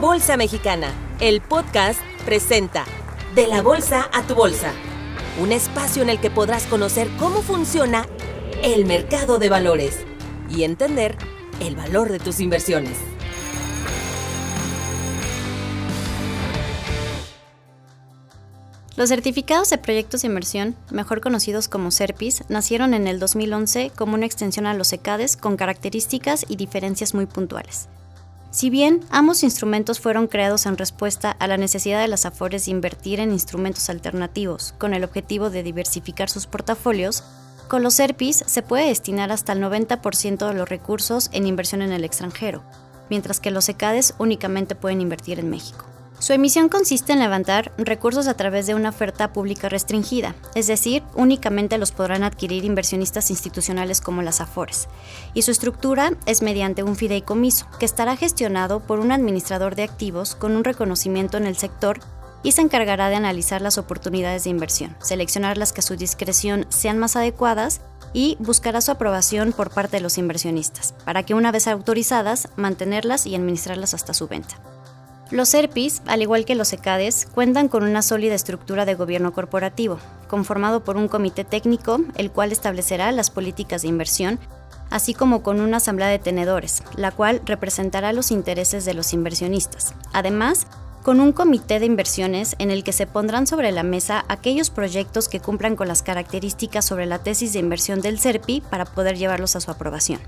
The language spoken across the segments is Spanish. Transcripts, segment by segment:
Bolsa Mexicana, el podcast presenta De la Bolsa a tu Bolsa, un espacio en el que podrás conocer cómo funciona el mercado de valores y entender el valor de tus inversiones. Los certificados de proyectos de inversión, mejor conocidos como SERPIS, nacieron en el 2011 como una extensión a los ECADES con características y diferencias muy puntuales. Si bien ambos instrumentos fueron creados en respuesta a la necesidad de las AFORES de invertir en instrumentos alternativos con el objetivo de diversificar sus portafolios, con los SERPIS se puede destinar hasta el 90% de los recursos en inversión en el extranjero, mientras que los ECADES únicamente pueden invertir en México. Su emisión consiste en levantar recursos a través de una oferta pública restringida, es decir, únicamente los podrán adquirir inversionistas institucionales como las AFORES, y su estructura es mediante un fideicomiso, que estará gestionado por un administrador de activos con un reconocimiento en el sector y se encargará de analizar las oportunidades de inversión, seleccionar las que a su discreción sean más adecuadas y buscará su aprobación por parte de los inversionistas, para que una vez autorizadas, mantenerlas y administrarlas hasta su venta. Los ERPIs, al igual que los ECADES, cuentan con una sólida estructura de gobierno corporativo, conformado por un comité técnico, el cual establecerá las políticas de inversión, así como con una asamblea de tenedores, la cual representará los intereses de los inversionistas. Además, con un comité de inversiones en el que se pondrán sobre la mesa aquellos proyectos que cumplan con las características sobre la tesis de inversión del CERPI para poder llevarlos a su aprobación.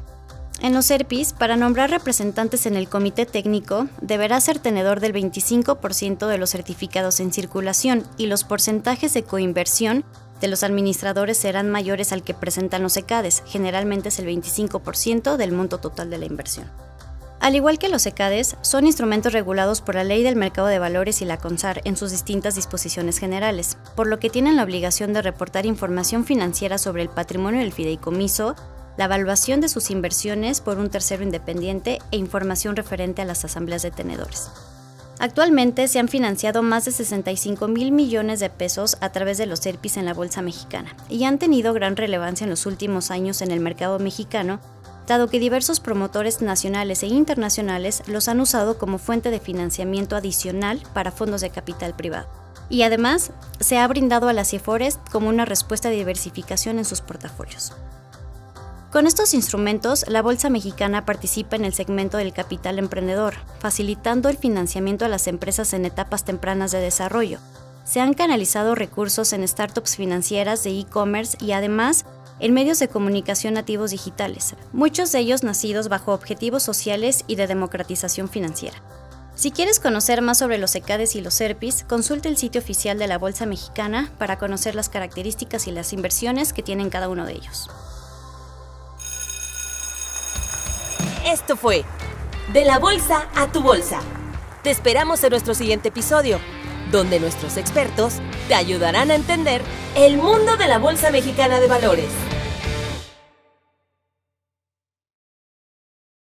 En los ERPIs, para nombrar representantes en el comité técnico, deberá ser tenedor del 25% de los certificados en circulación y los porcentajes de coinversión de los administradores serán mayores al que presentan los ECADES, generalmente es el 25% del monto total de la inversión. Al igual que los ECADES, son instrumentos regulados por la Ley del Mercado de Valores y la CONSAR en sus distintas disposiciones generales, por lo que tienen la obligación de reportar información financiera sobre el patrimonio del fideicomiso, la evaluación de sus inversiones por un tercero independiente e información referente a las asambleas de tenedores. Actualmente se han financiado más de 65 mil millones de pesos a través de los ERPIs en la Bolsa Mexicana y han tenido gran relevancia en los últimos años en el mercado mexicano, dado que diversos promotores nacionales e internacionales los han usado como fuente de financiamiento adicional para fondos de capital privado. Y además, se ha brindado a las CIFORES como una respuesta de diversificación en sus portafolios. Con estos instrumentos, la Bolsa Mexicana participa en el segmento del capital emprendedor, facilitando el financiamiento a las empresas en etapas tempranas de desarrollo. Se han canalizado recursos en startups financieras de e-commerce y además en medios de comunicación nativos digitales, muchos de ellos nacidos bajo objetivos sociales y de democratización financiera. Si quieres conocer más sobre los ECADES y los SERPIS, consulta el sitio oficial de la Bolsa Mexicana para conocer las características y las inversiones que tienen cada uno de ellos. Esto fue De la Bolsa a tu Bolsa. Te esperamos en nuestro siguiente episodio, donde nuestros expertos te ayudarán a entender el mundo de la Bolsa Mexicana de Valores.